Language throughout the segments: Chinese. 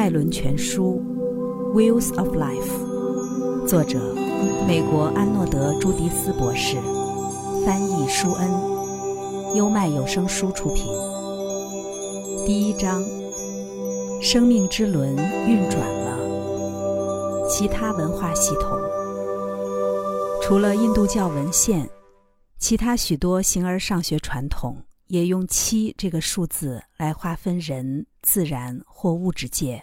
脉轮全书》（Wheels of Life），作者美国安诺德·朱迪斯博士，翻译舒恩，优麦有声书出品。第一章：生命之轮运转了。其他文化系统，除了印度教文献，其他许多形而上学传统。也用七这个数字来划分人、自然或物质界。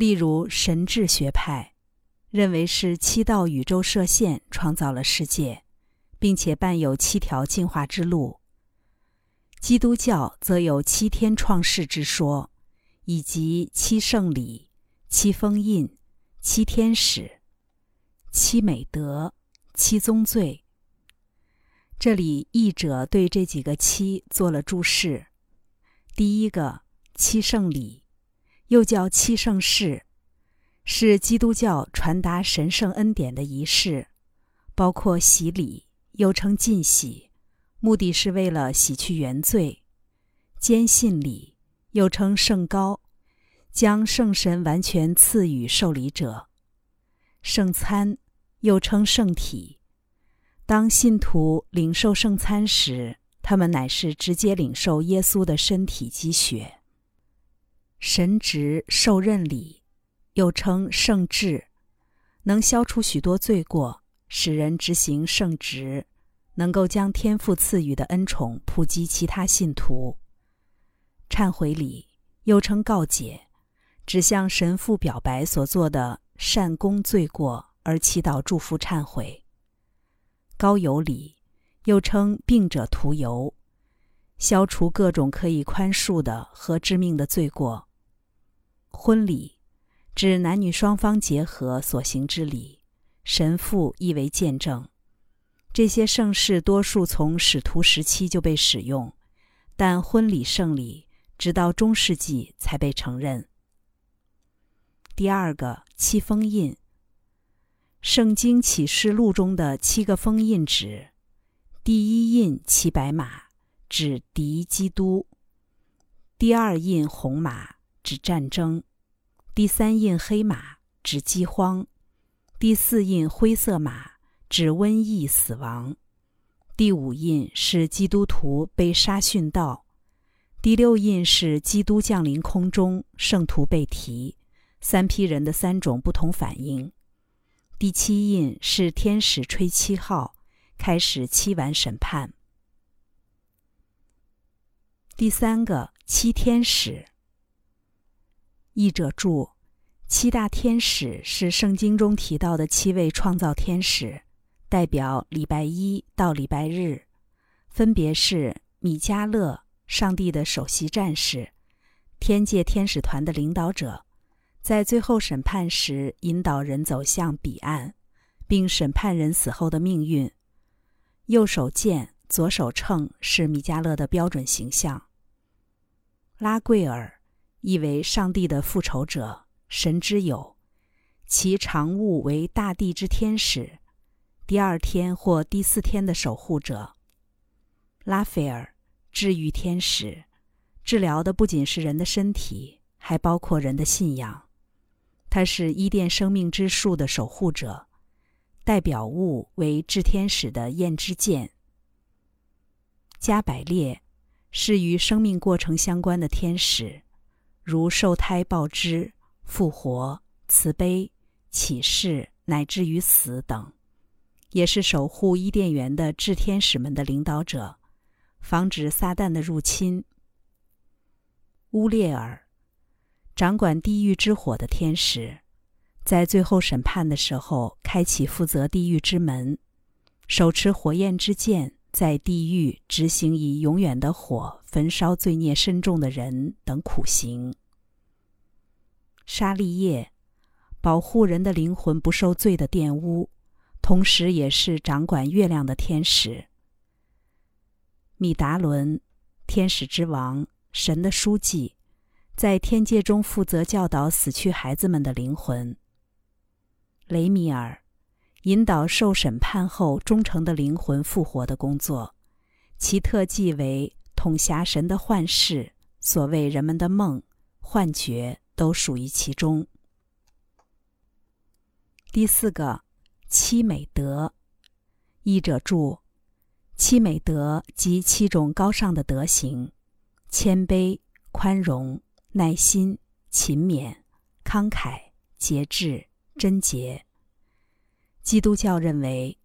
例如，神智学派认为是七道宇宙射线创造了世界，并且伴有七条进化之路。基督教则有七天创世之说，以及七圣礼、七封印、七天使、七美德、七宗罪。这里译者对这几个七做了注释。第一个七圣礼，又叫七圣事，是基督教传达神圣恩典的仪式，包括洗礼，又称浸洗，目的是为了洗去原罪；坚信礼，又称圣膏，将圣神完全赐予受礼者；圣餐，又称圣体。当信徒领受圣餐时，他们乃是直接领受耶稣的身体及血。神职受任礼，又称圣治，能消除许多罪过，使人执行圣职，能够将天父赐予的恩宠普及其他信徒。忏悔礼又称告解，指向神父表白所做的善功罪过，而祈祷祝福忏悔。高油礼，又称病者涂油，消除各种可以宽恕的和致命的罪过。婚礼，指男女双方结合所行之礼，神父亦为见证。这些盛事多数从使徒时期就被使用，但婚礼圣礼直到中世纪才被承认。第二个七封印。圣经启示录中的七个封印指：第一印骑白马，指敌基督；第二印红马，指战争；第三印黑马，指饥荒；第四印灰色马，指瘟疫死亡；第五印是基督徒被杀殉道；第六印是基督降临空中，圣徒被提，三批人的三种不同反应。第七印是天使吹七号，开始七晚审判。第三个七天使。译者注：七大天使是圣经中提到的七位创造天使，代表礼拜一到礼拜日，分别是米迦勒，上帝的首席战士，天界天使团的领导者。在最后审判时，引导人走向彼岸，并审判人死后的命运。右手剑，左手秤是米迦勒的标准形象。拉贵尔意为上帝的复仇者，神之友，其常务为大地之天使，第二天或第四天的守护者。拉斐尔治愈天使，治疗的不仅是人的身体，还包括人的信仰。他是伊甸生命之树的守护者，代表物为炽天使的焰之剑。加百列是与生命过程相关的天使，如受胎、报知、复活、慈悲、启示，乃至于死等，也是守护伊甸园的炽天使们的领导者，防止撒旦的入侵。乌列尔。掌管地狱之火的天使，在最后审判的时候，开启负责地狱之门，手持火焰之剑，在地狱执行以永远的火焚烧罪孽深重的人等苦行。沙利叶，保护人的灵魂不受罪的玷污，同时也是掌管月亮的天使。米达伦，天使之王，神的书记。在天界中负责教导死去孩子们的灵魂。雷米尔引导受审判后忠诚的灵魂复活的工作，其特技为统辖神的幻视，所谓人们的梦，幻觉都属于其中。第四个，七美德。译者注：七美德即七种高尚的德行：谦卑、宽容、耐心、勤勉、慷慨、节制、贞洁。基督教认为，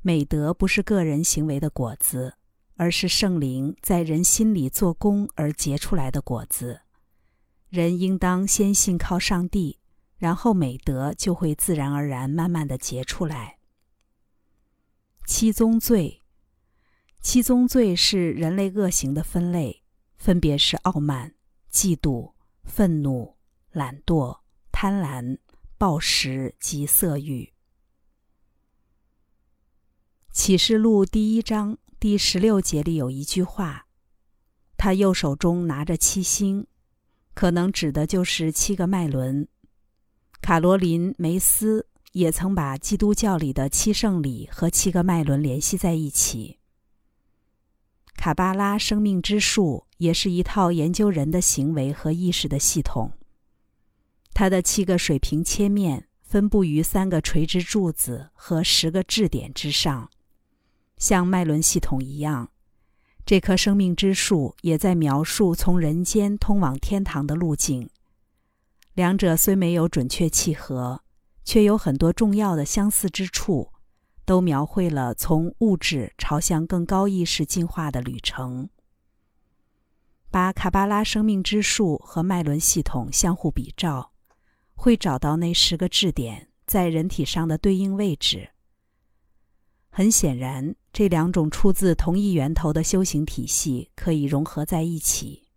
美德不是个人行为的果子，而是圣灵在人心里做工而结出来的果子。人应当先信靠上帝。然后美德就会自然而然、慢慢的结出来。七宗罪，七宗罪是人类恶行的分类，分别是傲慢、嫉妒、愤怒、懒惰、贪婪、暴食及色欲。启示录第一章第十六节里有一句话：“他右手中拿着七星，可能指的就是七个脉轮。”卡罗琳·梅斯也曾把基督教里的七圣礼和七个脉轮联系在一起。卡巴拉生命之树也是一套研究人的行为和意识的系统。它的七个水平切面分布于三个垂直柱子和十个质点之上，像脉轮系统一样，这棵生命之树也在描述从人间通往天堂的路径。两者虽没有准确契合，却有很多重要的相似之处，都描绘了从物质朝向更高意识进化的旅程。把卡巴拉生命之树和脉轮系统相互比照，会找到那十个质点在人体上的对应位置。很显然，这两种出自同一源头的修行体系可以融合在一起。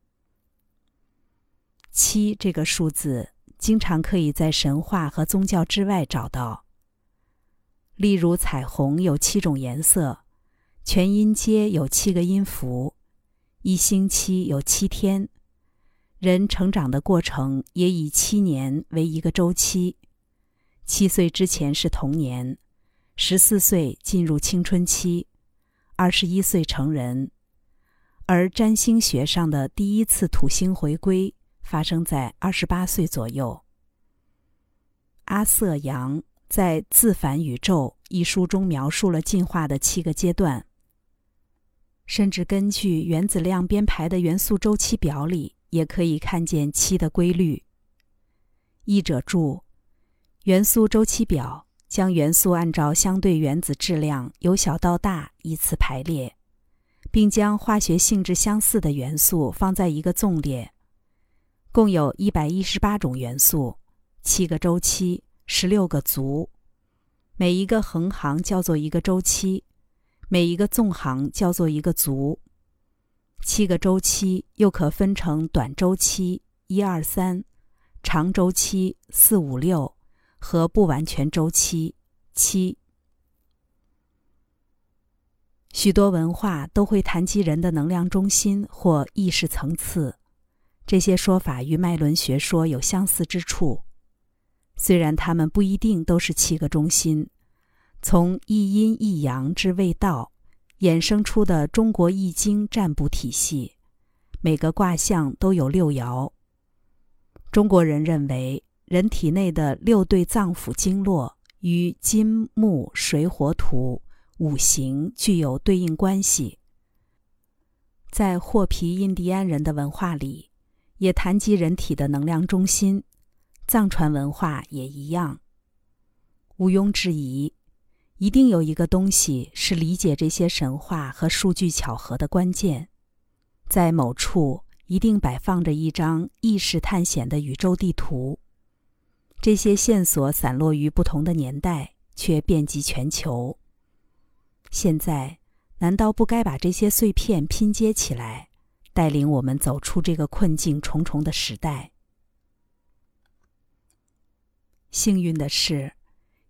七这个数字经常可以在神话和宗教之外找到。例如，彩虹有七种颜色，全音阶有七个音符，一星期有七天，人成长的过程也以七年为一个周期。七岁之前是童年，十四岁进入青春期，二十一岁成人，而占星学上的第一次土星回归。发生在二十八岁左右。阿瑟·杨在《自反宇宙》一书中描述了进化的七个阶段，甚至根据原子量编排的元素周期表里，也可以看见七的规律。译者注：元素周期表将元素按照相对原子质量由小到大依次排列，并将化学性质相似的元素放在一个纵列。共有一百一十八种元素，七个周期，十六个族。每一个横行叫做一个周期，每一个纵行叫做一个族。七个周期又可分成短周期一二三，长周期四五六和不完全周期七。许多文化都会谈及人的能量中心或意识层次。这些说法与脉轮学说有相似之处，虽然它们不一定都是七个中心。从一阴一阳之谓道衍生出的中国易经占卜体系，每个卦象都有六爻。中国人认为，人体内的六对脏腑经络与金木水火土五行具有对应关系。在霍皮印第安人的文化里。也谈及人体的能量中心，藏传文化也一样。毋庸置疑，一定有一个东西是理解这些神话和数据巧合的关键。在某处一定摆放着一张意识探险的宇宙地图，这些线索散落于不同的年代，却遍及全球。现在，难道不该把这些碎片拼接起来？带领我们走出这个困境重重的时代。幸运的是，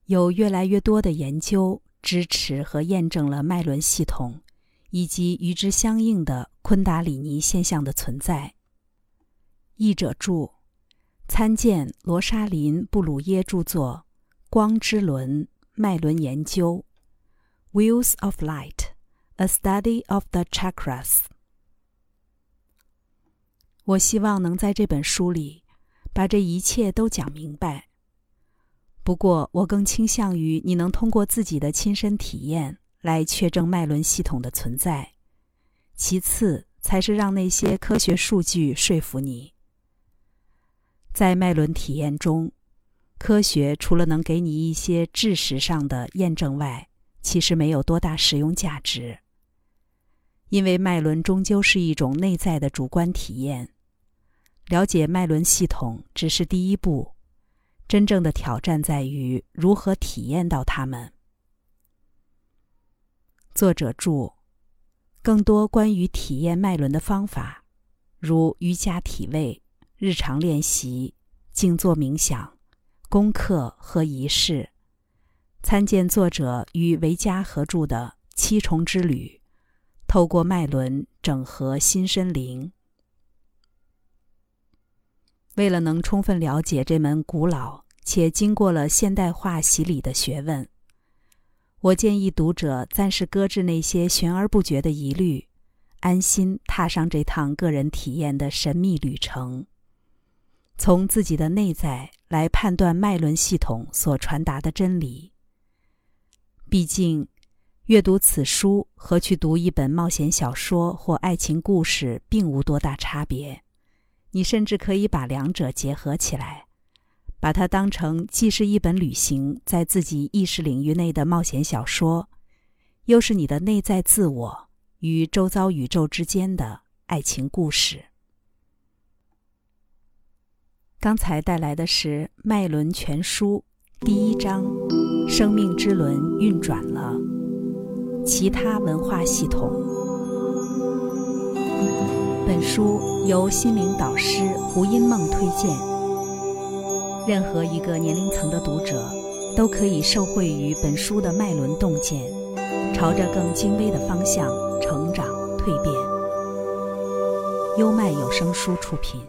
有越来越多的研究支持和验证了脉轮系统以及与之相应的昆达里尼现象的存在。译者注：参见罗莎琳·布鲁耶著作《光之轮：脉轮研究》（Wheels of Light: A Study of the Chakras）。我希望能在这本书里把这一切都讲明白。不过，我更倾向于你能通过自己的亲身体验来确证脉轮系统的存在。其次，才是让那些科学数据说服你。在脉轮体验中，科学除了能给你一些知识上的验证外，其实没有多大实用价值。因为脉轮终究是一种内在的主观体验，了解脉轮系统只是第一步。真正的挑战在于如何体验到它们。作者注：更多关于体验脉轮的方法，如瑜伽体位、日常练习、静坐冥想、功课和仪式，参见作者与维嘉合著的《七重之旅》，透过脉轮整合心身灵。为了能充分了解这门古老且经过了现代化洗礼的学问，我建议读者暂时搁置那些悬而不决的疑虑，安心踏上这趟个人体验的神秘旅程，从自己的内在来判断脉轮系统所传达的真理。毕竟，阅读此书和去读一本冒险小说或爱情故事并无多大差别。你甚至可以把两者结合起来，把它当成既是一本旅行在自己意识领域内的冒险小说，又是你的内在自我与周遭宇宙之间的爱情故事。刚才带来的是《脉轮全书》第一章：生命之轮运转了。其他文化系统。本书由心灵导师胡因梦推荐。任何一个年龄层的读者都可以受惠于本书的脉轮洞见，朝着更精微的方向成长蜕变。优麦有声书出品。